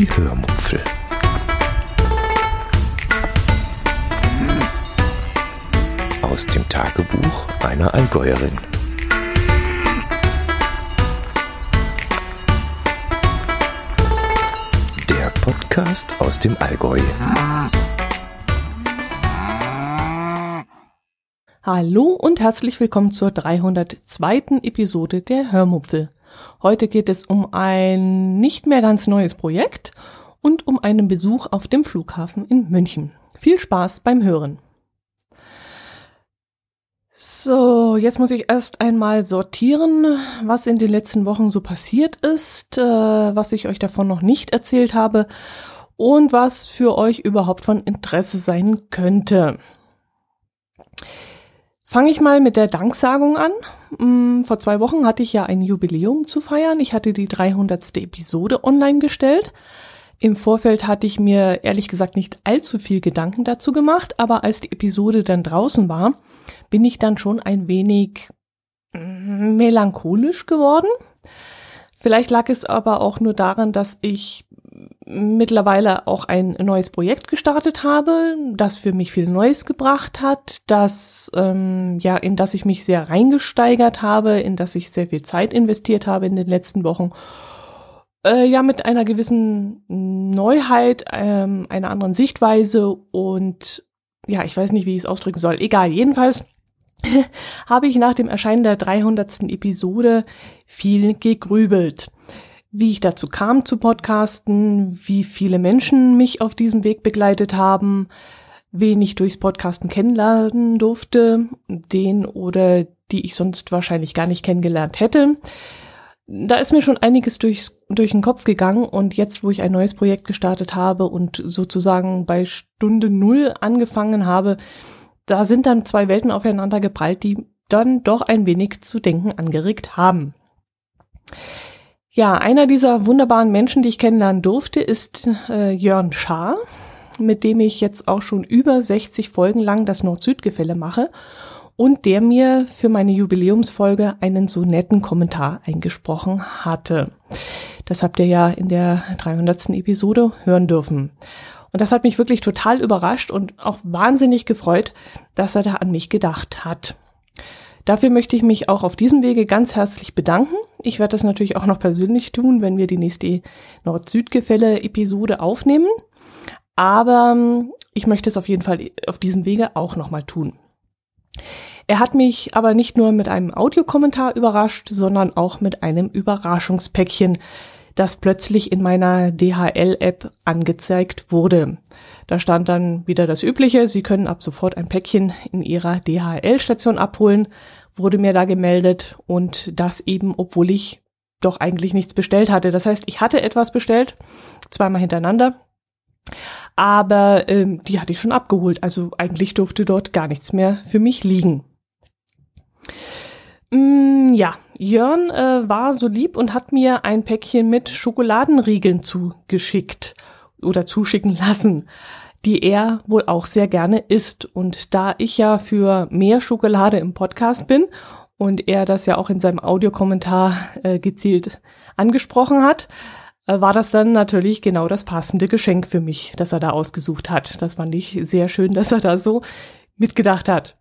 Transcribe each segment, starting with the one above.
Die Hörmupfel. Aus dem Tagebuch einer Allgäuerin. Der Podcast aus dem Allgäu. Hallo und herzlich willkommen zur 302. Episode der Hörmupfel. Heute geht es um ein nicht mehr ganz neues Projekt und um einen Besuch auf dem Flughafen in München. Viel Spaß beim Hören. So, jetzt muss ich erst einmal sortieren, was in den letzten Wochen so passiert ist, äh, was ich euch davon noch nicht erzählt habe und was für euch überhaupt von Interesse sein könnte. Fange ich mal mit der Danksagung an. Mm, vor zwei Wochen hatte ich ja ein Jubiläum zu feiern. Ich hatte die 300. Episode online gestellt. Im Vorfeld hatte ich mir ehrlich gesagt nicht allzu viel Gedanken dazu gemacht, aber als die Episode dann draußen war, bin ich dann schon ein wenig mm, melancholisch geworden. Vielleicht lag es aber auch nur daran, dass ich mittlerweile auch ein neues Projekt gestartet habe, das für mich viel Neues gebracht hat, das ähm, ja in das ich mich sehr reingesteigert habe, in das ich sehr viel Zeit investiert habe in den letzten Wochen. Äh, ja, mit einer gewissen Neuheit, ähm, einer anderen Sichtweise und ja, ich weiß nicht, wie ich es ausdrücken soll. Egal, jedenfalls habe ich nach dem Erscheinen der 300. Episode viel gegrübelt wie ich dazu kam zu Podcasten, wie viele Menschen mich auf diesem Weg begleitet haben, wen ich durchs Podcasten kennenlernen durfte, den oder die ich sonst wahrscheinlich gar nicht kennengelernt hätte. Da ist mir schon einiges durchs, durch den Kopf gegangen und jetzt, wo ich ein neues Projekt gestartet habe und sozusagen bei Stunde Null angefangen habe, da sind dann zwei Welten aufeinander geprallt, die dann doch ein wenig zu denken angeregt haben. Ja, einer dieser wunderbaren Menschen, die ich kennenlernen durfte, ist äh, Jörn Schaar, mit dem ich jetzt auch schon über 60 Folgen lang das Nord-Süd-Gefälle mache und der mir für meine Jubiläumsfolge einen so netten Kommentar eingesprochen hatte. Das habt ihr ja in der 300. Episode hören dürfen. Und das hat mich wirklich total überrascht und auch wahnsinnig gefreut, dass er da an mich gedacht hat. Dafür möchte ich mich auch auf diesem Wege ganz herzlich bedanken. Ich werde das natürlich auch noch persönlich tun, wenn wir die nächste Nord-Süd-Gefälle-Episode aufnehmen. Aber ähm, ich möchte es auf jeden Fall auf diesem Wege auch nochmal tun. Er hat mich aber nicht nur mit einem Audiokommentar überrascht, sondern auch mit einem Überraschungspäckchen, das plötzlich in meiner DHL-App angezeigt wurde. Da stand dann wieder das Übliche, Sie können ab sofort ein Päckchen in Ihrer DHL-Station abholen, wurde mir da gemeldet und das eben, obwohl ich doch eigentlich nichts bestellt hatte. Das heißt, ich hatte etwas bestellt, zweimal hintereinander, aber ähm, die hatte ich schon abgeholt. Also eigentlich durfte dort gar nichts mehr für mich liegen. Mm, ja, Jörn äh, war so lieb und hat mir ein Päckchen mit Schokoladenriegeln zugeschickt oder zuschicken lassen, die er wohl auch sehr gerne isst. Und da ich ja für mehr Schokolade im Podcast bin und er das ja auch in seinem Audiokommentar äh, gezielt angesprochen hat, äh, war das dann natürlich genau das passende Geschenk für mich, das er da ausgesucht hat. Das fand ich sehr schön, dass er da so mitgedacht hat.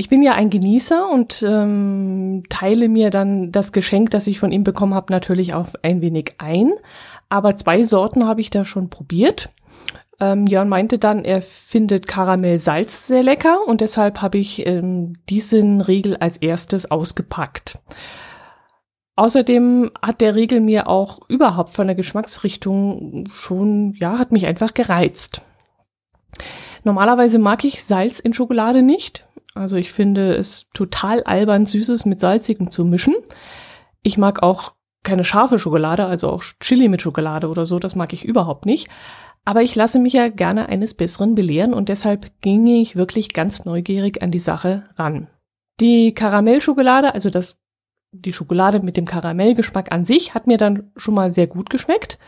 Ich bin ja ein Genießer und ähm, teile mir dann das Geschenk, das ich von ihm bekommen habe, natürlich auf ein wenig ein. Aber zwei Sorten habe ich da schon probiert. Ähm, Jörn meinte dann, er findet Karamell-Salz sehr lecker und deshalb habe ich ähm, diesen Riegel als erstes ausgepackt. Außerdem hat der Riegel mir auch überhaupt von der Geschmacksrichtung schon, ja, hat mich einfach gereizt. Normalerweise mag ich Salz in Schokolade nicht. Also ich finde es total albern, Süßes mit Salzigem zu mischen. Ich mag auch keine scharfe Schokolade, also auch Chili mit Schokolade oder so, das mag ich überhaupt nicht. Aber ich lasse mich ja gerne eines Besseren belehren und deshalb ginge ich wirklich ganz neugierig an die Sache ran. Die Karamellschokolade, also das, die Schokolade mit dem Karamellgeschmack an sich, hat mir dann schon mal sehr gut geschmeckt.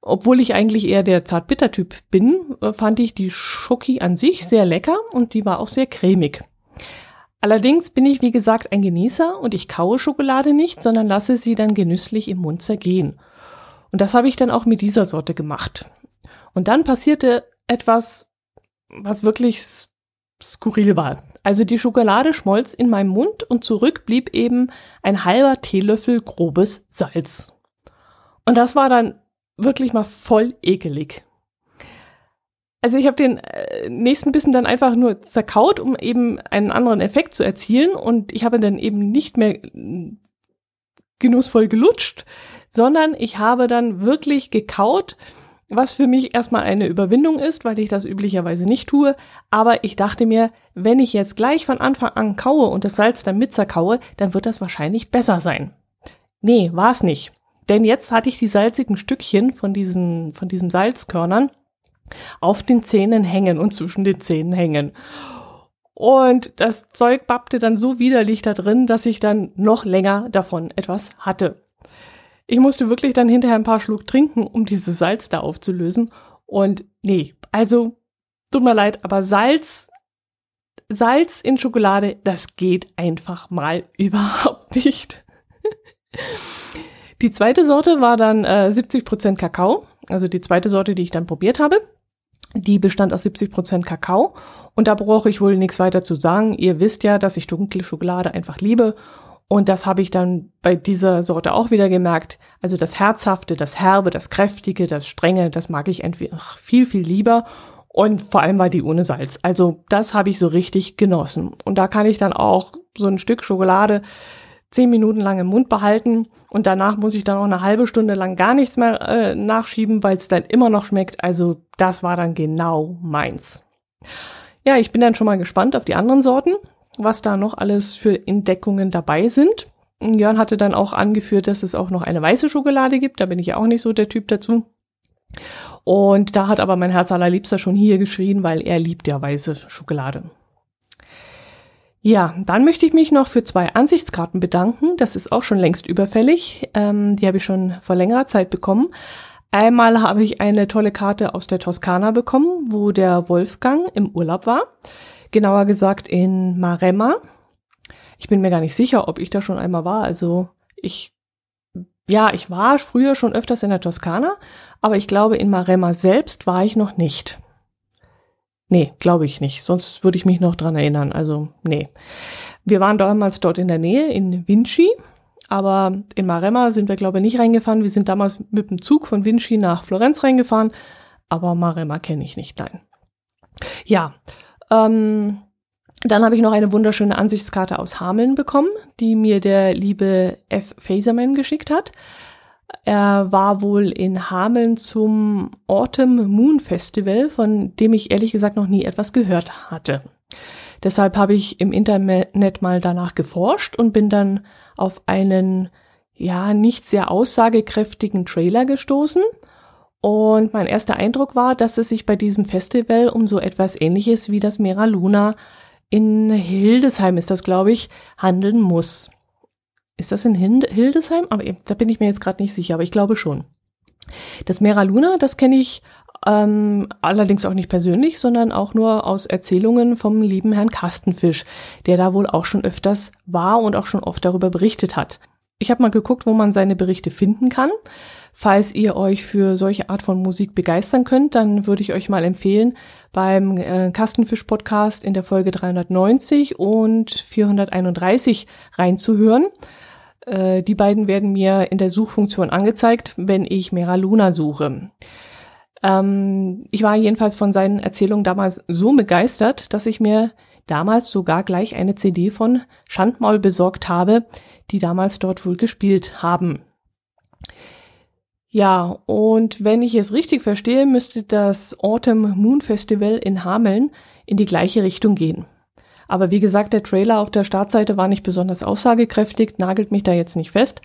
Obwohl ich eigentlich eher der Zartbitter-Typ bin, äh, fand ich die Schoki an sich sehr lecker und die war auch sehr cremig. Allerdings bin ich wie gesagt ein Genießer und ich kaue Schokolade nicht, sondern lasse sie dann genüsslich im Mund zergehen. Und das habe ich dann auch mit dieser Sorte gemacht. Und dann passierte etwas, was wirklich skurril war. Also die Schokolade schmolz in meinem Mund und zurück blieb eben ein halber Teelöffel grobes Salz. Und das war dann wirklich mal voll ekelig. Also ich habe den äh, nächsten Bissen dann einfach nur zerkaut, um eben einen anderen Effekt zu erzielen. Und ich habe dann eben nicht mehr genussvoll gelutscht, sondern ich habe dann wirklich gekaut was für mich erstmal eine Überwindung ist, weil ich das üblicherweise nicht tue. Aber ich dachte mir, wenn ich jetzt gleich von Anfang an kaue und das Salz dann mit zerkaue, dann wird das wahrscheinlich besser sein. Nee, war es nicht. Denn jetzt hatte ich die salzigen Stückchen von diesen, von diesen Salzkörnern auf den Zähnen hängen und zwischen den Zähnen hängen. Und das Zeug bappte dann so widerlich da drin, dass ich dann noch länger davon etwas hatte. Ich musste wirklich dann hinterher ein paar Schluck trinken, um dieses Salz da aufzulösen. Und nee, also tut mir leid, aber Salz, Salz in Schokolade, das geht einfach mal überhaupt nicht. Die zweite Sorte war dann äh, 70% Kakao, also die zweite Sorte, die ich dann probiert habe. Die bestand aus 70% Kakao und da brauche ich wohl nichts weiter zu sagen. Ihr wisst ja, dass ich dunkle Schokolade einfach liebe und das habe ich dann bei dieser Sorte auch wieder gemerkt. Also das Herzhafte, das Herbe, das Kräftige, das Strenge, das mag ich einfach viel, viel lieber. Und vor allem war die ohne Salz. Also das habe ich so richtig genossen. Und da kann ich dann auch so ein Stück Schokolade zehn Minuten lang im Mund behalten und danach muss ich dann auch eine halbe Stunde lang gar nichts mehr äh, nachschieben, weil es dann immer noch schmeckt. Also das war dann genau meins. Ja, ich bin dann schon mal gespannt auf die anderen Sorten was da noch alles für Entdeckungen dabei sind. Jörn hatte dann auch angeführt, dass es auch noch eine weiße Schokolade gibt. Da bin ich auch nicht so der Typ dazu. Und da hat aber mein Herz allerliebster schon hier geschrien, weil er liebt ja weiße Schokolade. Ja, dann möchte ich mich noch für zwei Ansichtskarten bedanken. Das ist auch schon längst überfällig. Ähm, die habe ich schon vor längerer Zeit bekommen. Einmal habe ich eine tolle Karte aus der Toskana bekommen, wo der Wolfgang im Urlaub war genauer gesagt in Maremma. Ich bin mir gar nicht sicher, ob ich da schon einmal war. Also ich, ja, ich war früher schon öfters in der Toskana, aber ich glaube, in Maremma selbst war ich noch nicht. Nee, glaube ich nicht. Sonst würde ich mich noch dran erinnern. Also, nee. Wir waren damals dort in der Nähe, in Vinci. Aber in Maremma sind wir, glaube ich, nicht reingefahren. Wir sind damals mit dem Zug von Vinci nach Florenz reingefahren. Aber Maremma kenne ich nicht, nein. Ja, ähm, dann habe ich noch eine wunderschöne Ansichtskarte aus Hameln bekommen, die mir der liebe F. Faserman geschickt hat. Er war wohl in Hameln zum Autumn Moon Festival, von dem ich ehrlich gesagt noch nie etwas gehört hatte. Deshalb habe ich im Internet mal danach geforscht und bin dann auf einen ja nicht sehr aussagekräftigen Trailer gestoßen und mein erster Eindruck war, dass es sich bei diesem Festival um so etwas ähnliches wie das Mera Luna in Hildesheim ist das, glaube ich, handeln muss. Ist das in Hildesheim? Aber da bin ich mir jetzt gerade nicht sicher, aber ich glaube schon. Das Mera Luna, das kenne ich ähm, allerdings auch nicht persönlich, sondern auch nur aus Erzählungen vom lieben Herrn Kastenfisch, der da wohl auch schon öfters war und auch schon oft darüber berichtet hat. Ich habe mal geguckt, wo man seine Berichte finden kann. Falls ihr euch für solche Art von Musik begeistern könnt, dann würde ich euch mal empfehlen, beim äh, Kastenfisch-Podcast in der Folge 390 und 431 reinzuhören. Äh, die beiden werden mir in der Suchfunktion angezeigt, wenn ich Mera Luna suche. Ähm, ich war jedenfalls von seinen Erzählungen damals so begeistert, dass ich mir damals sogar gleich eine CD von Schandmaul besorgt habe, die damals dort wohl gespielt haben. Ja, und wenn ich es richtig verstehe, müsste das Autumn Moon Festival in Hameln in die gleiche Richtung gehen. Aber wie gesagt, der Trailer auf der Startseite war nicht besonders aussagekräftig, nagelt mich da jetzt nicht fest.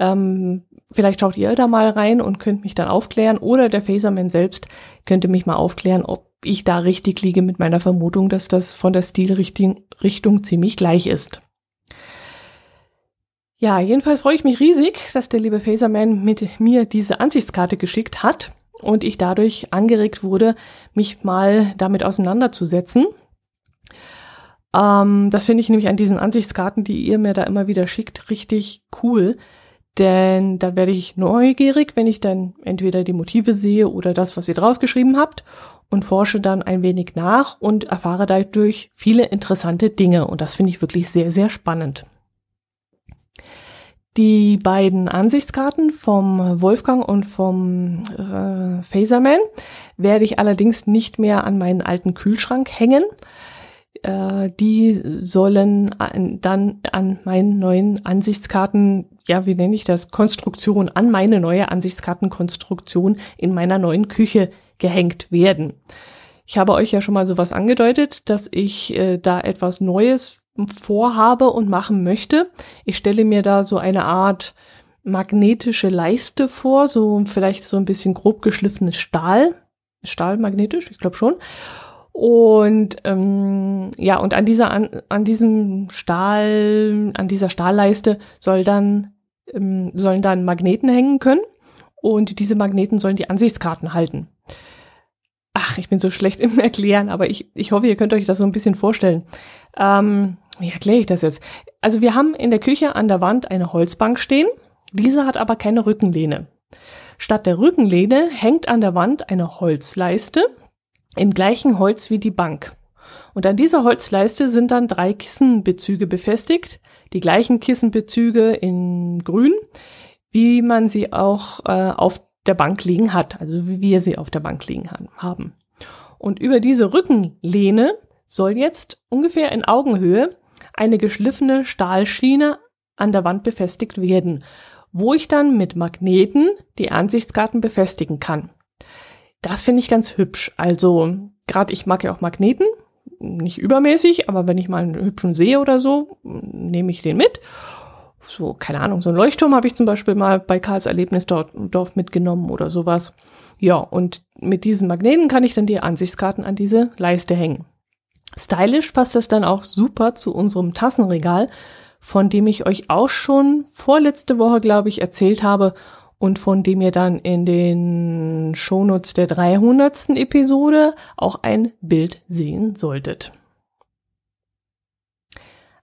Ähm, vielleicht schaut ihr da mal rein und könnt mich dann aufklären oder der Phaserman selbst könnte mich mal aufklären, ob ich da richtig liege mit meiner Vermutung, dass das von der Stilrichtung Richtung ziemlich gleich ist. Ja, jedenfalls freue ich mich riesig, dass der liebe Phaserman mit mir diese Ansichtskarte geschickt hat und ich dadurch angeregt wurde, mich mal damit auseinanderzusetzen. Ähm, das finde ich nämlich an diesen Ansichtskarten, die ihr mir da immer wieder schickt, richtig cool. Denn dann werde ich neugierig, wenn ich dann entweder die Motive sehe oder das, was ihr draufgeschrieben habt und forsche dann ein wenig nach und erfahre dadurch viele interessante Dinge. Und das finde ich wirklich sehr, sehr spannend. Die beiden Ansichtskarten vom Wolfgang und vom äh, Phaserman werde ich allerdings nicht mehr an meinen alten Kühlschrank hängen. Äh, die sollen an, dann an meinen neuen Ansichtskarten, ja, wie nenne ich das, Konstruktion, an meine neue Ansichtskartenkonstruktion in meiner neuen Küche gehängt werden. Ich habe euch ja schon mal sowas angedeutet, dass ich äh, da etwas Neues vorhabe und machen möchte. Ich stelle mir da so eine Art magnetische Leiste vor, so vielleicht so ein bisschen grob geschliffenes Stahl. Stahl magnetisch, ich glaube schon. Und ähm, ja, und an dieser an, an diesem Stahl, an dieser Stahlleiste soll dann ähm, sollen dann Magneten hängen können und diese Magneten sollen die Ansichtskarten halten. Ach, ich bin so schlecht im Erklären, aber ich, ich hoffe, ihr könnt euch das so ein bisschen vorstellen. Ähm, wie erkläre ich das jetzt? Also wir haben in der Küche an der Wand eine Holzbank stehen. Diese hat aber keine Rückenlehne. Statt der Rückenlehne hängt an der Wand eine Holzleiste im gleichen Holz wie die Bank. Und an dieser Holzleiste sind dann drei Kissenbezüge befestigt, die gleichen Kissenbezüge in grün, wie man sie auch äh, auf der Bank liegen hat, also wie wir sie auf der Bank liegen haben. Und über diese Rückenlehne soll jetzt ungefähr in Augenhöhe eine geschliffene Stahlschiene an der Wand befestigt werden, wo ich dann mit Magneten die Ansichtskarten befestigen kann. Das finde ich ganz hübsch. Also gerade ich mag ja auch Magneten, nicht übermäßig, aber wenn ich mal einen hübschen sehe oder so, nehme ich den mit. So, keine Ahnung, so ein Leuchtturm habe ich zum Beispiel mal bei Karls Erlebnisdorf mitgenommen oder sowas. Ja, und mit diesen Magneten kann ich dann die Ansichtskarten an diese Leiste hängen. Stylisch passt das dann auch super zu unserem Tassenregal, von dem ich euch auch schon vorletzte Woche, glaube ich, erzählt habe und von dem ihr dann in den Shownotes der 300. Episode auch ein Bild sehen solltet.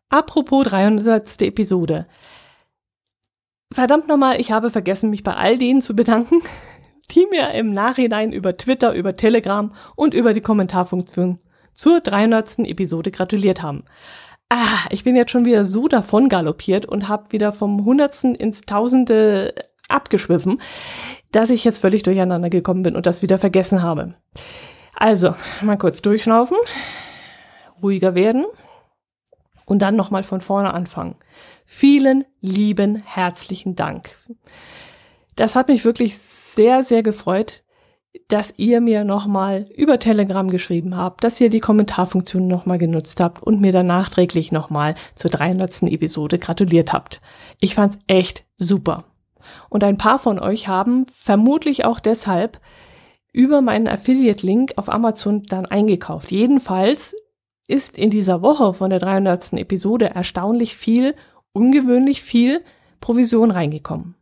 Apropos 300. Episode. Verdammt nochmal, ich habe vergessen, mich bei all denen zu bedanken, die mir im Nachhinein über Twitter, über Telegram und über die Kommentarfunktion zur 300. Episode gratuliert haben. Ah, ich bin jetzt schon wieder so davon galoppiert und habe wieder vom Hundertsten ins Tausende abgeschwiffen, dass ich jetzt völlig durcheinander gekommen bin und das wieder vergessen habe. Also, mal kurz durchschnaufen, ruhiger werden und dann nochmal von vorne anfangen. Vielen lieben herzlichen Dank. Das hat mich wirklich sehr, sehr gefreut, dass ihr mir nochmal über Telegram geschrieben habt, dass ihr die Kommentarfunktion nochmal genutzt habt und mir dann nachträglich nochmal zur 300. Episode gratuliert habt. Ich fand's echt super. Und ein paar von euch haben vermutlich auch deshalb über meinen Affiliate-Link auf Amazon dann eingekauft. Jedenfalls ist in dieser Woche von der 300. Episode erstaunlich viel, ungewöhnlich viel Provision reingekommen.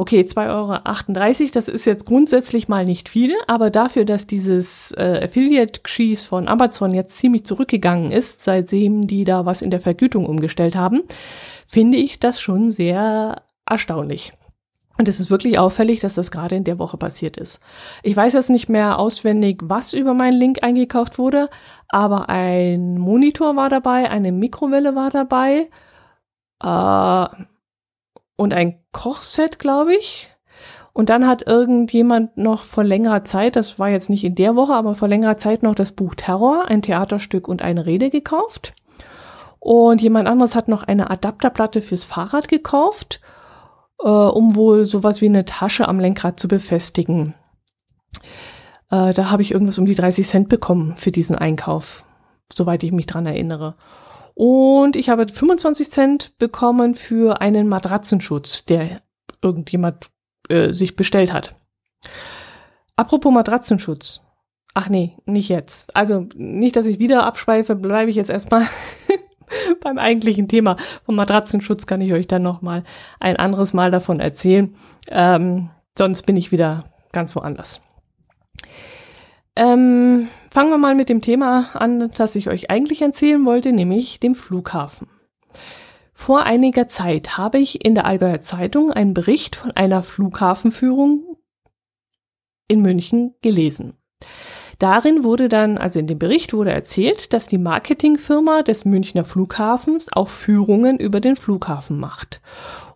Okay, 2,38 Euro, das ist jetzt grundsätzlich mal nicht viel, aber dafür, dass dieses äh, Affiliate-Geschieß von Amazon jetzt ziemlich zurückgegangen ist, seitdem die da was in der Vergütung umgestellt haben, finde ich das schon sehr erstaunlich. Und es ist wirklich auffällig, dass das gerade in der Woche passiert ist. Ich weiß jetzt nicht mehr auswendig, was über meinen Link eingekauft wurde, aber ein Monitor war dabei, eine Mikrowelle war dabei, äh, und ein Kochset, glaube ich. Und dann hat irgendjemand noch vor längerer Zeit, das war jetzt nicht in der Woche, aber vor längerer Zeit noch das Buch Terror, ein Theaterstück und eine Rede gekauft. Und jemand anderes hat noch eine Adapterplatte fürs Fahrrad gekauft, äh, um wohl sowas wie eine Tasche am Lenkrad zu befestigen. Äh, da habe ich irgendwas um die 30 Cent bekommen für diesen Einkauf, soweit ich mich dran erinnere. Und ich habe 25 Cent bekommen für einen Matratzenschutz, der irgendjemand äh, sich bestellt hat. Apropos Matratzenschutz. Ach nee, nicht jetzt. Also nicht, dass ich wieder abschweife, bleibe ich jetzt erstmal beim eigentlichen Thema. Vom Matratzenschutz kann ich euch dann nochmal ein anderes Mal davon erzählen. Ähm, sonst bin ich wieder ganz woanders. Ähm, fangen wir mal mit dem Thema an, das ich euch eigentlich erzählen wollte, nämlich dem Flughafen. Vor einiger Zeit habe ich in der Allgäuer Zeitung einen Bericht von einer Flughafenführung in München gelesen. Darin wurde dann, also in dem Bericht wurde erzählt, dass die Marketingfirma des Münchner Flughafens auch Führungen über den Flughafen macht.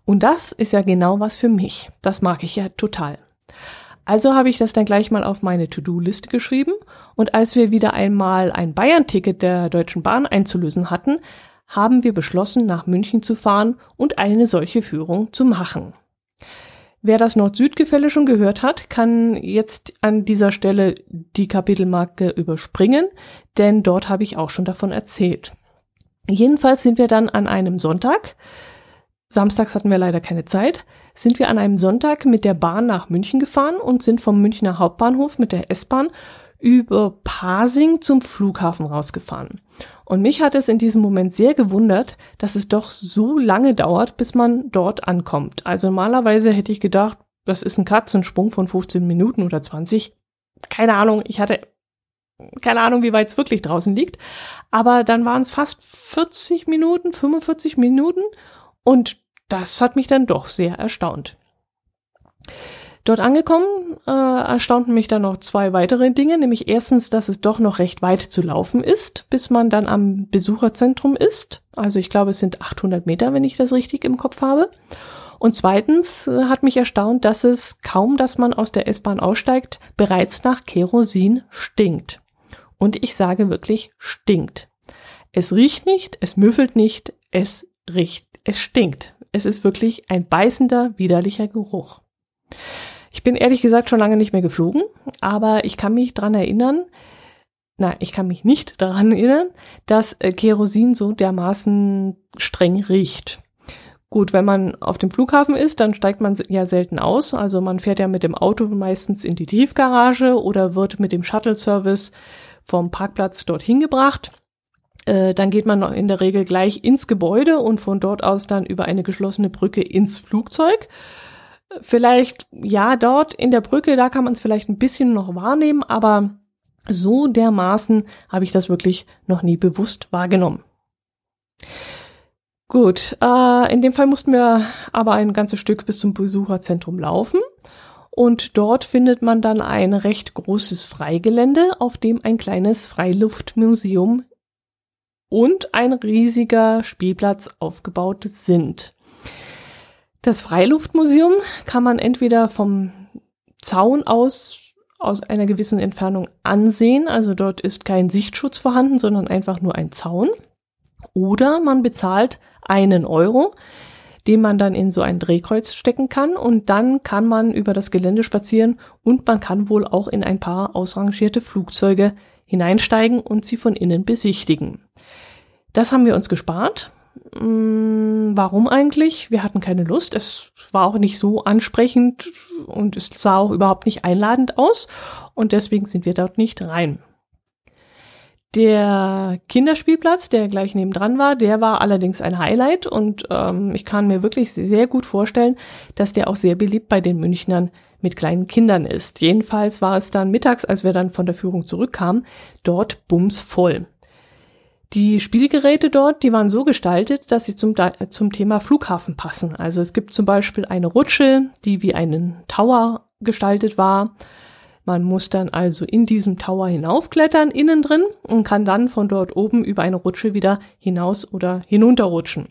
Und das ist ja genau was für mich. Das mag ich ja total. Also habe ich das dann gleich mal auf meine To-Do-Liste geschrieben und als wir wieder einmal ein Bayern-Ticket der Deutschen Bahn einzulösen hatten, haben wir beschlossen, nach München zu fahren und eine solche Führung zu machen. Wer das Nord-Süd-Gefälle schon gehört hat, kann jetzt an dieser Stelle die Kapitelmarke überspringen, denn dort habe ich auch schon davon erzählt. Jedenfalls sind wir dann an einem Sonntag, samstags hatten wir leider keine Zeit, sind wir an einem Sonntag mit der Bahn nach München gefahren und sind vom Münchner Hauptbahnhof mit der S-Bahn über Pasing zum Flughafen rausgefahren. Und mich hat es in diesem Moment sehr gewundert, dass es doch so lange dauert, bis man dort ankommt. Also normalerweise hätte ich gedacht, das ist ein Katzensprung von 15 Minuten oder 20. Keine Ahnung, ich hatte keine Ahnung, wie weit es wirklich draußen liegt. Aber dann waren es fast 40 Minuten, 45 Minuten und das hat mich dann doch sehr erstaunt. Dort angekommen äh, erstaunten mich dann noch zwei weitere Dinge, nämlich erstens, dass es doch noch recht weit zu laufen ist, bis man dann am Besucherzentrum ist. Also ich glaube, es sind 800 Meter, wenn ich das richtig im Kopf habe. Und zweitens äh, hat mich erstaunt, dass es kaum, dass man aus der S-Bahn aussteigt, bereits nach Kerosin stinkt. Und ich sage wirklich stinkt. Es riecht nicht, es müffelt nicht, es riecht, es stinkt. Es ist wirklich ein beißender, widerlicher Geruch. Ich bin ehrlich gesagt schon lange nicht mehr geflogen, aber ich kann mich dran erinnern, na, ich kann mich nicht daran erinnern, dass äh, Kerosin so dermaßen streng riecht. Gut, wenn man auf dem Flughafen ist, dann steigt man ja selten aus. Also man fährt ja mit dem Auto meistens in die Tiefgarage oder wird mit dem Shuttle-Service vom Parkplatz dorthin gebracht. Äh, dann geht man in der Regel gleich ins Gebäude und von dort aus dann über eine geschlossene Brücke ins Flugzeug. Vielleicht, ja, dort in der Brücke, da kann man es vielleicht ein bisschen noch wahrnehmen, aber so dermaßen habe ich das wirklich noch nie bewusst wahrgenommen. Gut, äh, in dem Fall mussten wir aber ein ganzes Stück bis zum Besucherzentrum laufen. Und dort findet man dann ein recht großes Freigelände, auf dem ein kleines Freiluftmuseum und ein riesiger Spielplatz aufgebaut sind. Das Freiluftmuseum kann man entweder vom Zaun aus aus einer gewissen Entfernung ansehen, also dort ist kein Sichtschutz vorhanden, sondern einfach nur ein Zaun. Oder man bezahlt einen Euro, den man dann in so ein Drehkreuz stecken kann und dann kann man über das Gelände spazieren und man kann wohl auch in ein paar ausrangierte Flugzeuge hineinsteigen und sie von innen besichtigen. Das haben wir uns gespart Mm, warum eigentlich? Wir hatten keine Lust. Es war auch nicht so ansprechend und es sah auch überhaupt nicht einladend aus und deswegen sind wir dort nicht rein. Der Kinderspielplatz, der gleich nebendran war, der war allerdings ein Highlight und ähm, ich kann mir wirklich sehr gut vorstellen, dass der auch sehr beliebt bei den Münchnern mit kleinen Kindern ist. Jedenfalls war es dann mittags, als wir dann von der Führung zurückkamen, dort bumsvoll. Die Spielgeräte dort, die waren so gestaltet, dass sie zum, zum Thema Flughafen passen. Also es gibt zum Beispiel eine Rutsche, die wie einen Tower gestaltet war. Man muss dann also in diesem Tower hinaufklettern, innen drin, und kann dann von dort oben über eine Rutsche wieder hinaus oder hinunterrutschen.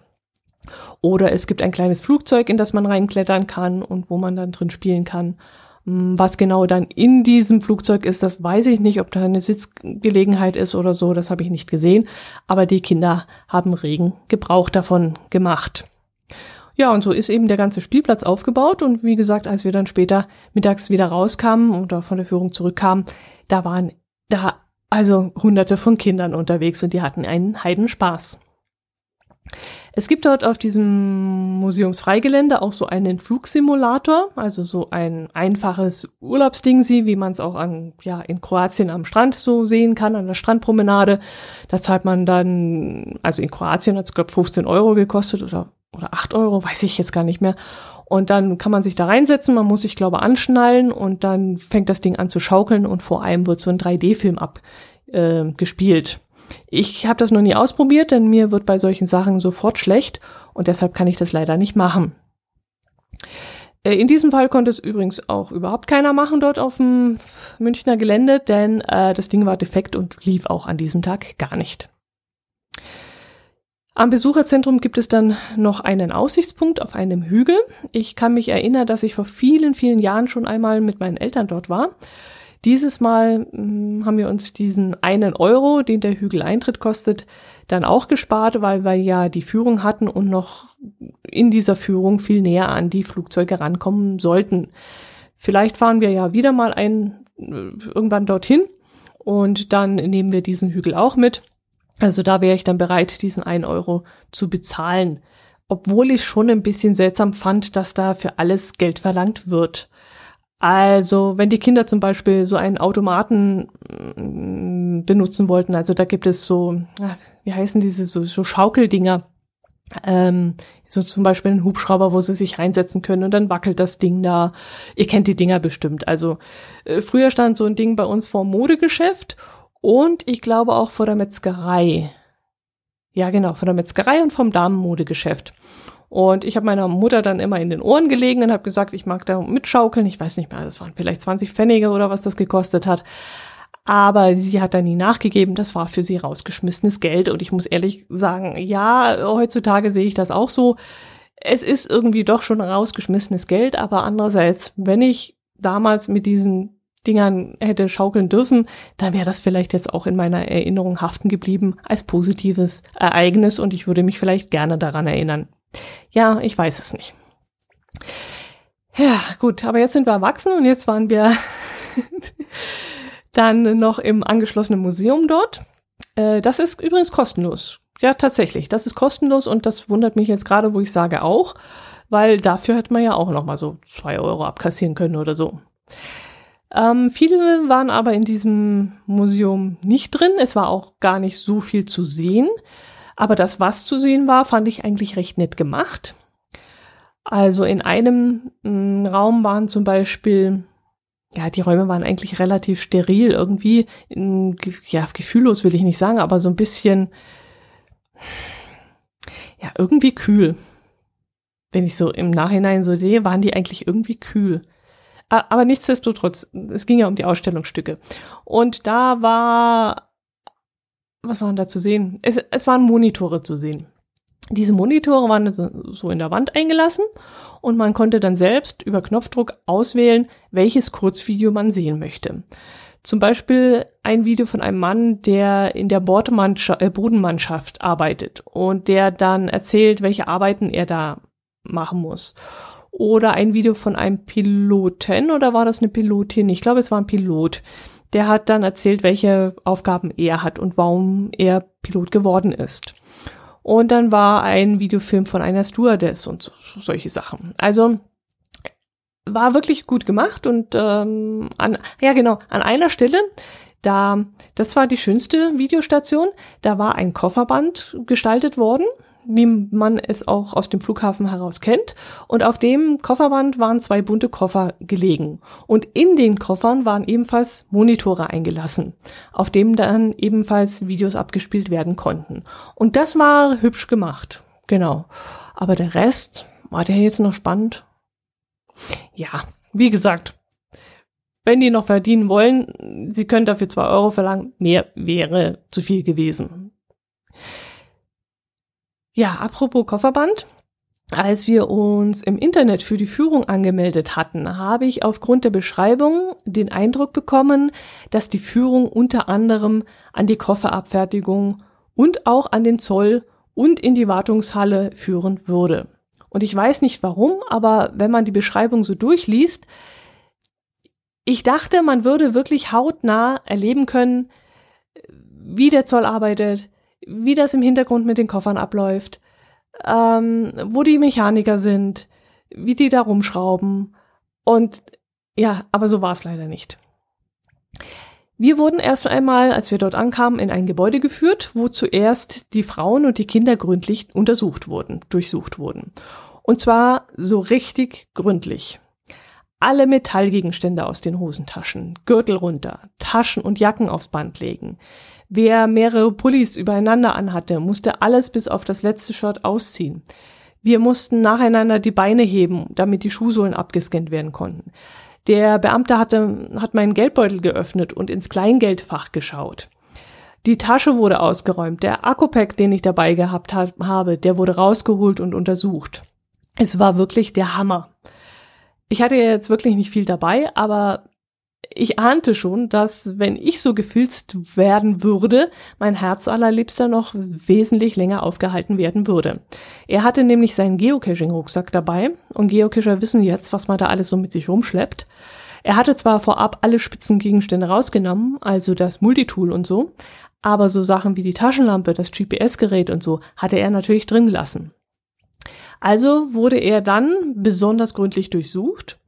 Oder es gibt ein kleines Flugzeug, in das man reinklettern kann und wo man dann drin spielen kann. Hm, was genau dann in diesem Flugzeug ist, das weiß ich nicht, ob da eine Sitzgelegenheit ist oder so, das habe ich nicht gesehen. Aber die Kinder haben regen Gebrauch davon gemacht. Ja, und so ist eben der ganze Spielplatz aufgebaut. Und wie gesagt, als wir dann später mittags wieder rauskamen oder von der Führung zurückkamen, da waren da also hunderte von Kindern unterwegs und die hatten einen Heidenspaß. Es gibt dort auf diesem Museumsfreigelände auch so einen Flugsimulator, also so ein einfaches Urlaubsding, wie man es auch an, ja, in Kroatien am Strand so sehen kann, an der Strandpromenade. Da zahlt man dann, also in Kroatien hat es, glaube 15 Euro gekostet oder, oder 8 Euro, weiß ich jetzt gar nicht mehr. Und dann kann man sich da reinsetzen, man muss sich, glaube anschnallen und dann fängt das Ding an zu schaukeln und vor allem wird so ein 3D-Film abgespielt. Äh, Ich habe das noch nie ausprobiert, denn mir wird bei solchen Sachen sofort schlecht und deshalb kann ich das leider nicht machen. Äh, in diesem Fall konnte es übrigens auch überhaupt keiner machen dort auf dem Münchner Gelände, denn äh, das Ding war defekt und lief auch an diesem Tag gar nicht. Am Besucherzentrum gibt es dann noch einen Aussichtspunkt auf einem Hügel. Ich kann mich erinnern, dass ich vor vielen, vielen Jahren schon einmal mit meinen Eltern dort war. Dieses Mal mh, hm, haben wir uns diesen einen Euro, den der Hügel Eintritt kostet, dann auch gespart, weil wir ja die Führung hatten und noch in dieser Führung viel näher an die Flugzeuge rankommen sollten. Vielleicht fahren wir ja wieder mal ein, äh, irgendwann dorthin und dann nehmen wir diesen Hügel auch mit. Also da wäre ich dann bereit, diesen einen Euro zu bezahlen. Obwohl ich schon ein bisschen seltsam fand, dass da für alles Geld verlangt wird. Also, wenn die Kinder zum Beispiel so einen Automaten mm, benutzen wollten, also da gibt es so, ah, wie heißen diese, so, so Schaukeldinger, ähm, so zum Beispiel einen Hubschrauber, wo sie sich reinsetzen können und dann wackelt das Ding da. Ihr kennt die Dinger bestimmt. Also äh, früher stand so ein Ding bei uns vor dem Modegeschäft und ich glaube auch vor der Metzgerei. Ja, genau, vor der Metzgerei und vom Damenmodegeschäft. Und ich habe meiner Mutter dann immer in den Ohren gelegen und habe gesagt, ich mag da mitschaukeln. Ich weiß nicht mehr, das waren vielleicht 20 Pfennige oder was das gekostet hat. Aber sie hat da nie nachgegeben, das war für sie rausgeschmissenes Geld. Und ich muss ehrlich sagen, ja, heutzutage sehe ich das auch so. Es ist irgendwie doch schon rausgeschmissenes Geld, aber andererseits, wenn ich damals mit diesen Dingern hätte schaukeln dürfen, dann wäre das vielleicht jetzt auch in meiner Erinnerung haften geblieben als positives Ereignis und ich würde mich vielleicht gerne daran erinnern. Ja, ich weiß es nicht. Ja, gut, aber jetzt sind wir erwachsen und jetzt waren wir dann noch im angeschlossenen Museum dort. Äh, das ist übrigens kostenlos. Ja, tatsächlich, das ist kostenlos und das wundert mich jetzt gerade, wo ich sage auch, weil dafür hätte man ja auch noch mal so zwei Euro abkassieren können oder so. Ähm, viele waren aber in diesem Museum nicht drin. Es war auch gar nicht so viel zu sehen. Aber das, was zu sehen war, fand ich eigentlich recht nett gemacht. Also in einem m, mm, Raum waren zum Beispiel, ja, die Räume waren eigentlich relativ steril irgendwie, in, ja, gefühllos will ich nicht sagen, aber so ein bisschen, ja, irgendwie kühl. Wenn ich so im Nachhinein so sehe, waren die eigentlich irgendwie kühl. Aber nichtsdestotrotz, es ging ja um die Ausstellungsstücke. Und da war, was waren da zu sehen? Es, es waren Monitore zu sehen. Diese Monitore waren so in der Wand eingelassen und man konnte dann selbst über Knopfdruck auswählen, welches Kurzvideo man sehen möchte. Zum Beispiel ein Video von einem Mann, der in der äh, Bodenmannschaft arbeitet und der dann erzählt, welche Arbeiten er da machen muss oder ein Video von einem Piloten oder war das eine Pilotin? Ich glaube, es war ein Pilot. Der hat dann erzählt, welche Aufgaben er hat und warum er Pilot geworden ist. Und dann war ein Videofilm von einer Stewardess und solche Sachen. Also war wirklich gut gemacht und ähm, an, ja genau, an einer Stelle, da, das war die schönste Videostation, da war ein Kofferband gestaltet worden wie man es auch aus dem Flughafen heraus kennt. Und auf dem Kofferband waren zwei bunte Koffer gelegen. Und in den Koffern waren ebenfalls Monitore eingelassen, auf dem dann ebenfalls Videos abgespielt werden konnten. Und das war hübsch gemacht. Genau. Aber der Rest, war der jetzt noch spannend? Ja, wie gesagt, wenn die noch verdienen wollen, sie können dafür zwei Euro verlangen, mehr wäre zu viel gewesen. Ja, apropos Kofferband. Als wir uns im Internet für die Führung angemeldet hatten, habe ich aufgrund der Beschreibung den Eindruck bekommen, dass die Führung unter anderem an die Kofferabfertigung und auch an den Zoll und in die Wartungshalle führen würde. Und ich weiß nicht warum, aber wenn man die Beschreibung so durchliest, ich dachte, man würde wirklich hautnah erleben können, wie der Zoll arbeitet, wie das im Hintergrund mit den Koffern abläuft, ähm, wo die Mechaniker sind, wie die da rumschrauben. Und ja, aber so war es leider nicht. Wir wurden erst einmal, als wir dort ankamen, in ein Gebäude geführt, wo zuerst die Frauen und die Kinder gründlich untersucht wurden, durchsucht wurden. Und zwar so richtig gründlich. Alle Metallgegenstände aus den Hosentaschen, Gürtel runter, Taschen und Jacken aufs Band legen. Wer mehrere Pullis übereinander anhatte, musste alles bis auf das letzte Shirt ausziehen. Wir mussten nacheinander die Beine heben, damit die Schuhsohlen abgescannt werden konnten. Der Beamte hatte, hat meinen Geldbeutel geöffnet und ins Kleingeldfach geschaut. Die Tasche wurde ausgeräumt. Der Akkupack, den ich dabei gehabt habe, der wurde rausgeholt und untersucht. Es war wirklich der Hammer. Ich hatte jetzt wirklich nicht viel dabei, aber ich ahnte schon, dass wenn ich so gefilzt werden würde, mein Herz allerliebster noch wesentlich länger aufgehalten werden würde. Er hatte nämlich seinen Geocaching-Rucksack dabei und Geocacher wissen jetzt, was man da alles so mit sich rumschleppt. Er hatte zwar vorab alle Spitzengegenstände rausgenommen, also das Multitool und so, aber so Sachen wie die Taschenlampe, das GPS-Gerät und so hatte er natürlich drin gelassen. Also wurde er dann besonders gründlich durchsucht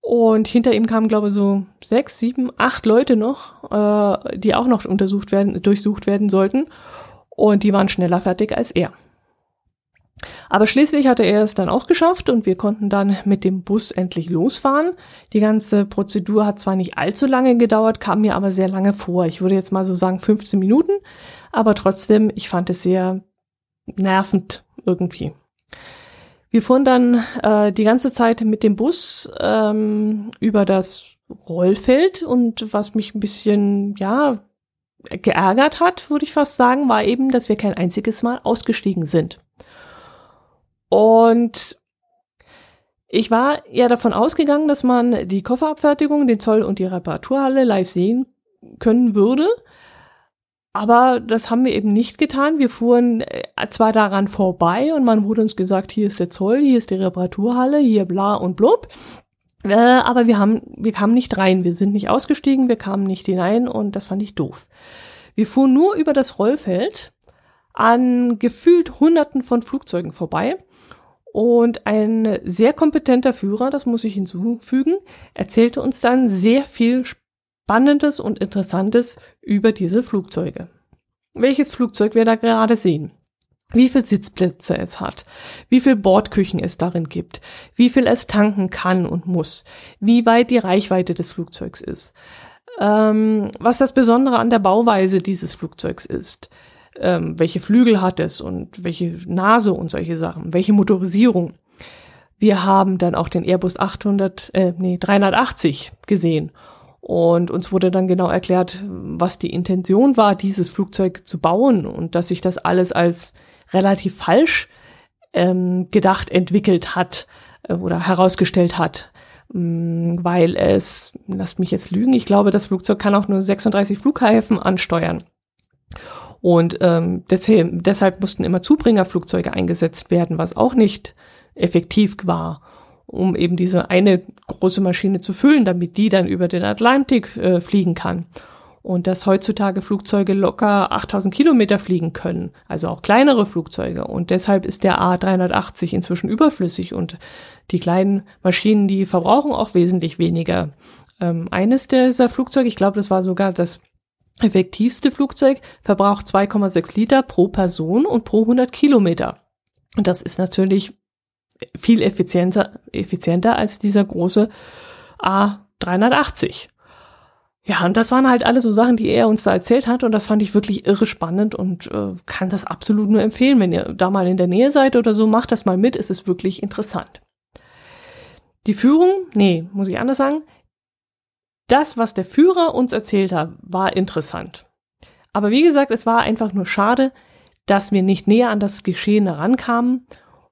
und hinter ihm kamen, glaube ich, so sechs, sieben, acht Leute noch, äh, die auch noch untersucht werden, durchsucht werden sollten. Und die waren schneller fertig als er. Aber schließlich hatte er es dann auch geschafft und wir konnten dann mit dem Bus endlich losfahren. Die ganze Prozedur hat zwar nicht allzu lange gedauert, kam mir aber sehr lange vor. Ich würde jetzt mal so sagen 15 Minuten, aber trotzdem, ich fand es sehr nervend irgendwie. Wir fuhren dann äh, die ganze Zeit mit dem Bus ähm, über das Rollfeld und was mich ein bisschen, ja, geärgert hat, würde ich fast sagen, war eben, dass wir kein einziges Mal ausgestiegen sind. Und ich war ja davon ausgegangen, dass man die Kofferabfertigung, den Zoll und die Reparaturhalle live sehen können würde. Aber das haben wir eben nicht getan. Wir fuhren äh, zwar daran vorbei und man wurde uns gesagt, hier ist der Zoll, hier ist die Reparaturhalle, hier bla und blub. Äh, aber wir haben, wir kamen nicht rein. Wir sind nicht ausgestiegen, wir kamen nicht hinein und das fand ich doof. Wir fuhren nur über das Rollfeld an gefühlt Hunderten von Flugzeugen vorbei. Und ein sehr kompetenter Führer, das muss ich hinzufügen, erzählte uns dann sehr viel Spannendes und Interessantes über diese Flugzeuge. Welches Flugzeug wir da gerade sehen. Wie viel Sitzplätze es hat, wie viel Bordküchen es darin gibt, wie viel es tanken kann und muss, wie weit die Reichweite des Flugzeugs ist, ähm, was das Besondere an der Bauweise dieses Flugzeugs ist, ähm, welche Flügel hat es und welche Nase und solche Sachen, welche Motorisierung. Wir haben dann auch den Airbus 800, äh, nee, 380 gesehen und uns wurde dann genau erklärt, was die Intention war, dieses Flugzeug zu bauen und dass sich das alles als relativ falsch ähm, gedacht entwickelt hat äh, oder herausgestellt hat, ähm, weil es, lasst mich jetzt lügen, ich glaube, das Flugzeug kann auch nur 36 Flughäfen ansteuern. Und ähm, deshalb, deshalb mussten immer Zubringerflugzeuge eingesetzt werden, was auch nicht effektiv war um eben diese eine große Maschine zu füllen, damit die dann über den Atlantik äh, fliegen kann. Und dass heutzutage Flugzeuge locker 8000 Kilometer fliegen können, also auch kleinere Flugzeuge. Und deshalb ist der A380 inzwischen überflüssig und die kleinen Maschinen, die verbrauchen auch wesentlich weniger. Ähm, eines dieser Flugzeuge, ich glaube, das war sogar das effektivste Flugzeug, verbraucht 2,6 Liter pro Person und pro 100 Kilometer. Und das ist natürlich viel effizienter, effizienter als dieser große A380. Ja, und das waren halt alle so Sachen, die er uns da erzählt hat und das fand ich wirklich irre spannend und äh, kann das absolut nur empfehlen, wenn ihr da mal in der Nähe seid oder so, macht das mal mit, es ist wirklich interessant. Die Führung, nee, muss ich anders sagen, das, was der Führer uns erzählt hat, war interessant. Aber wie gesagt, es war einfach nur schade, dass wir nicht näher an das Geschehen herankamen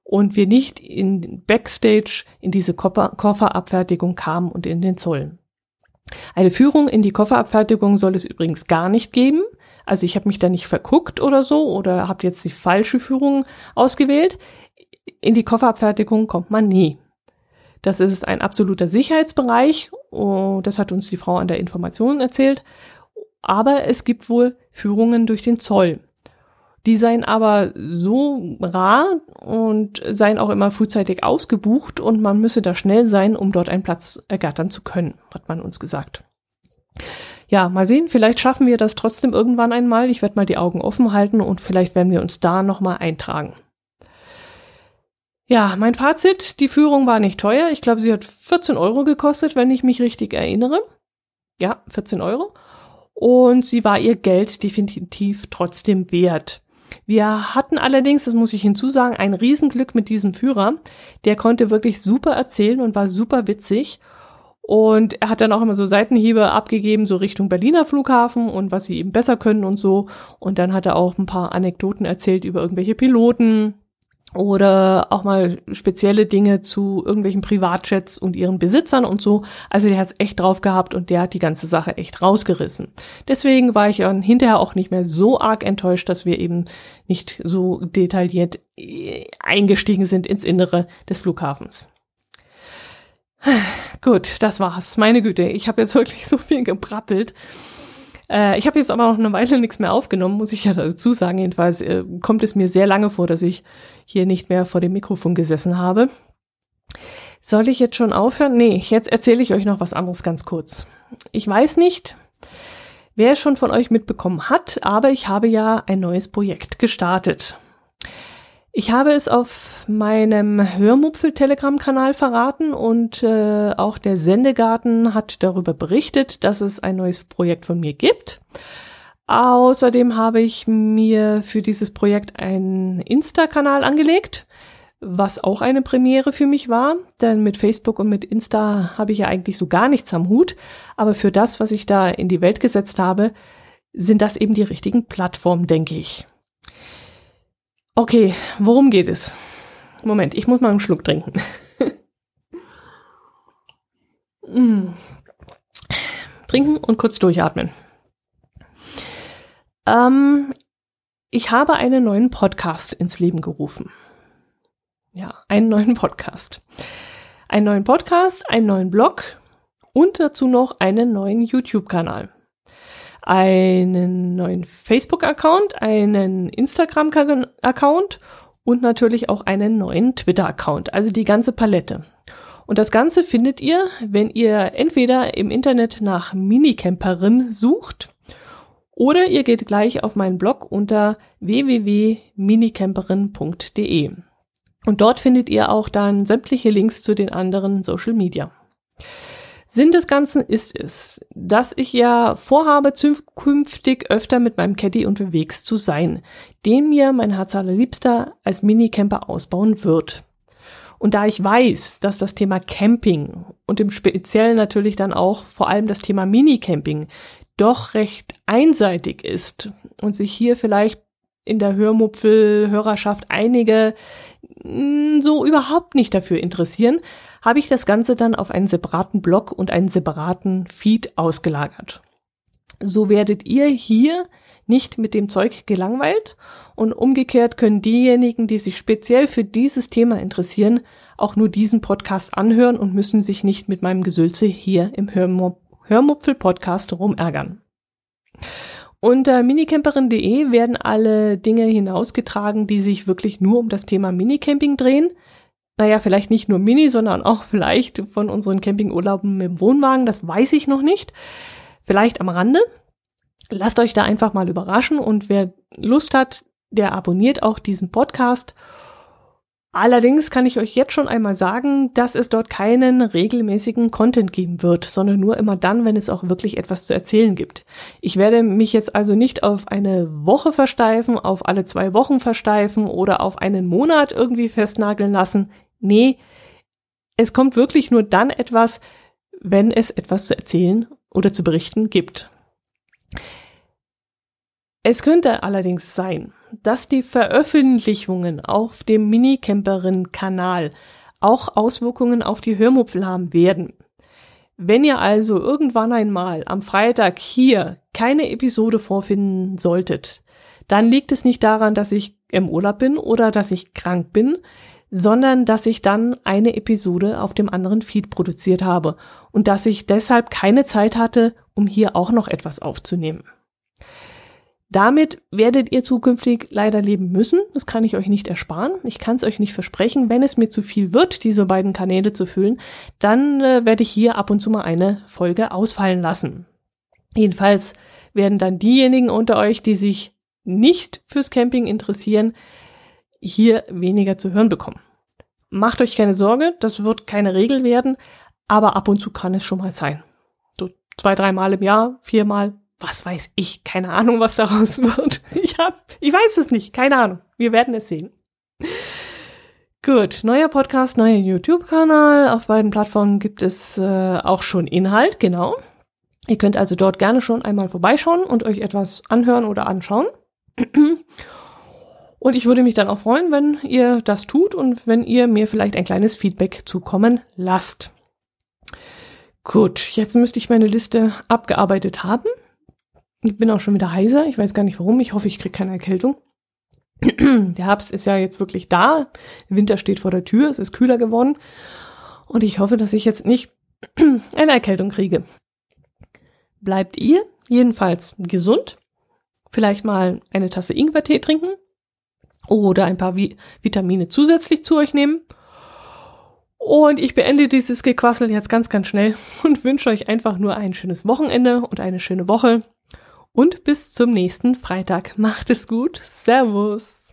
und wir nicht in Backstage in diese Koffer Kofferabfertigung kamen und in den Zoll. Eine Führung in die Kofferabfertigung soll es übrigens gar nicht geben. Also ich habe mich da nicht verguckt oder so oder habe jetzt die falsche Führung ausgewählt. In die Kofferabfertigung kommt man nie. Das ist ein absoluter Sicherheitsbereich. Oh, das hat uns die Frau an der Information erzählt. Aber es gibt wohl Führungen durch den Zoll. Die seien aber so rar und seien auch immer frühzeitig ausgebucht und man müsse da schnell sein, um dort einen Platz ergattern zu können, hat man uns gesagt. Ja, mal sehen, vielleicht schaffen wir das trotzdem irgendwann einmal. Ich werde mal die Augen offen halten und vielleicht werden wir uns da nochmal eintragen. Ja, mein Fazit, die Führung war nicht teuer. Ich glaube, sie hat 14 Euro gekostet, wenn ich mich richtig erinnere. Ja, 14 Euro. Und sie war ihr Geld definitiv trotzdem wert. Wir hatten allerdings, das muss ich hinzusagen, ein Riesenglück mit diesem Führer. Der konnte wirklich super erzählen und war super witzig. Und er hat dann auch immer so Seitenhiebe abgegeben, so Richtung Berliner Flughafen und was sie eben besser können und so. Und dann hat er auch ein paar Anekdoten erzählt über irgendwelche Piloten oder auch mal spezielle Dinge zu irgendwelchen Privatjets und ihren Besitzern und so. Also der hat es echt drauf gehabt und der hat die ganze Sache echt rausgerissen. Deswegen war ich dann hinterher auch nicht mehr so arg enttäuscht, dass wir eben nicht so detailliert äh, eingestiegen sind ins Innere des Flughafens. Gut, das war's. Meine Güte, ich habe jetzt wirklich so viel gebrappelt. Äh, ich habe jetzt aber noch eine Weile nichts mehr aufgenommen, muss ich ja dazu sagen. Jedenfalls äh, kommt es mir sehr lange vor, dass ich hier nicht mehr vor dem Mikrofon gesessen habe. Soll ich jetzt schon aufhören? Nee, jetzt erzähle ich euch noch was anderes ganz kurz. Ich weiß nicht, wer schon von euch mitbekommen hat, aber ich habe ja ein neues Projekt gestartet. Ich habe es auf meinem Hörmupfel-Telegram-Kanal verraten und äh, auch der Sendegarten hat darüber berichtet, dass es ein neues Projekt von mir gibt. Außerdem habe ich mir für dieses Projekt einen Insta-Kanal angelegt, was auch eine Premiere für mich war, denn mit Facebook und mit Insta habe ich ja eigentlich so gar nichts am Hut, aber für das, was ich da in die Welt gesetzt habe, sind das eben die richtigen Plattformen, denke ich. Okay, worum geht es? Moment, ich muss mal einen Schluck trinken. mm. Trinken und kurz durchatmen. Ähm, ich habe einen neuen Podcast ins Leben gerufen. Ja, einen neuen Podcast. Einen neuen Podcast, einen neuen Blog und dazu noch einen neuen YouTube-Kanal einen neuen Facebook-Account, einen Instagram-Account und natürlich auch einen neuen Twitter-Account, also die ganze Palette. Und das Ganze findet ihr, wenn ihr entweder im Internet nach Minicamperin sucht oder ihr geht gleich auf meinen Blog unter www.minicamperin.de. Und dort findet ihr auch dann sämtliche Links zu den anderen Social Media. Sinn des Ganzen ist es, dass ich ja vorhabe, zukünftig öfter mit meinem Caddy unterwegs zu sein, den mir mein Herz allerliebster als Minicamper ausbauen wird. Und da ich weiß, dass das Thema Camping und im Speziellen natürlich dann auch vor allem das Thema Minicamping doch recht einseitig ist und sich hier vielleicht in der Hörmupfel-Hörerschaft einige mm, so überhaupt nicht dafür interessieren, habe ich das Ganze dann auf einen separaten Blog und einen separaten Feed ausgelagert. So werdet ihr hier nicht mit dem Zeug gelangweilt und umgekehrt können diejenigen, die sich speziell für dieses Thema interessieren, auch nur diesen Podcast anhören und müssen sich nicht mit meinem Gesülze hier im Hörmupfel-Podcast rumärgern. Unter minicamperin.de werden alle Dinge hinausgetragen, die sich wirklich nur um das Thema Minicamping drehen naja, vielleicht nicht nur Mini, sondern auch vielleicht von unseren Campingurlauben mit dem Wohnwagen, das weiß ich noch nicht. Vielleicht am Rande. Lasst euch da einfach mal überraschen und wer Lust hat, der abonniert auch diesen Podcast. Allerdings kann ich euch jetzt schon einmal sagen, dass es dort keinen regelmäßigen Content geben wird, sondern nur immer dann, wenn es auch wirklich etwas zu erzählen gibt. Ich werde mich jetzt also nicht auf eine Woche versteifen, auf alle zwei Wochen versteifen oder auf einen Monat irgendwie festnageln lassen. Nee, es kommt wirklich nur dann etwas, wenn es etwas zu erzählen oder zu berichten gibt. Es könnte allerdings sein, dass die Veröffentlichungen auf dem Minicamperin-Kanal auch Auswirkungen auf die Hörmupfel haben werden. Wenn ihr also irgendwann einmal am Freitag hier keine Episode vorfinden solltet, dann liegt es nicht daran, dass ich im Urlaub bin oder dass ich krank bin, sondern dass ich dann eine Episode auf dem anderen Feed produziert habe und dass ich deshalb keine Zeit hatte, um hier auch noch etwas aufzunehmen. Damit werdet ihr zukünftig leider leben müssen. Das kann ich euch nicht ersparen. Ich kann es euch nicht versprechen. Wenn es mir zu viel wird, diese beiden Kanäle zu füllen, dann äh, werde ich hier ab und zu mal eine Folge ausfallen lassen. Jedenfalls werden dann diejenigen unter euch, die sich nicht fürs Camping interessieren, hier weniger zu hören bekommen. macht euch keine Sorge, das wird keine Regel werden, aber ab und zu kann es schon mal sein. So zwei, dreimal im Jahr, viermal, was weiß ich, keine Ahnung, was daraus wird. Ich hab, ich weiß es nicht, keine Ahnung. Wir werden es sehen. Gut, neuer Podcast, neuer YouTube-Kanal. Auf beiden Plattformen gibt es äh, auch schon Inhalt, genau. Ihr könnt also dort gerne schon einmal vorbeischauen und euch etwas anhören oder anschauen. Und ich würde mich dann auch freuen, wenn ihr das tut und wenn ihr mir vielleicht ein kleines Feedback zukommen lasst. Gut, jetzt müsste ich meine Liste abgearbeitet haben. Ich bin auch schon wieder heiser. Ich weiß gar nicht warum. Ich hoffe, ich kriege keine Erkältung. Der Herbst ist ja jetzt wirklich da. Winter steht vor der Tür. Es ist kühler geworden. Und ich hoffe, dass ich jetzt nicht eine Erkältung kriege. Bleibt ihr jedenfalls gesund. Vielleicht mal eine Tasse Ingwertee trinken oder ein paar Vi Vitamine zusätzlich zu euch nehmen. Und ich beende dieses Gequassel jetzt ganz, ganz schnell und wünsche euch einfach nur ein schönes Wochenende und eine schöne Woche. Und bis zum nächsten Freitag. Macht es gut. Servus.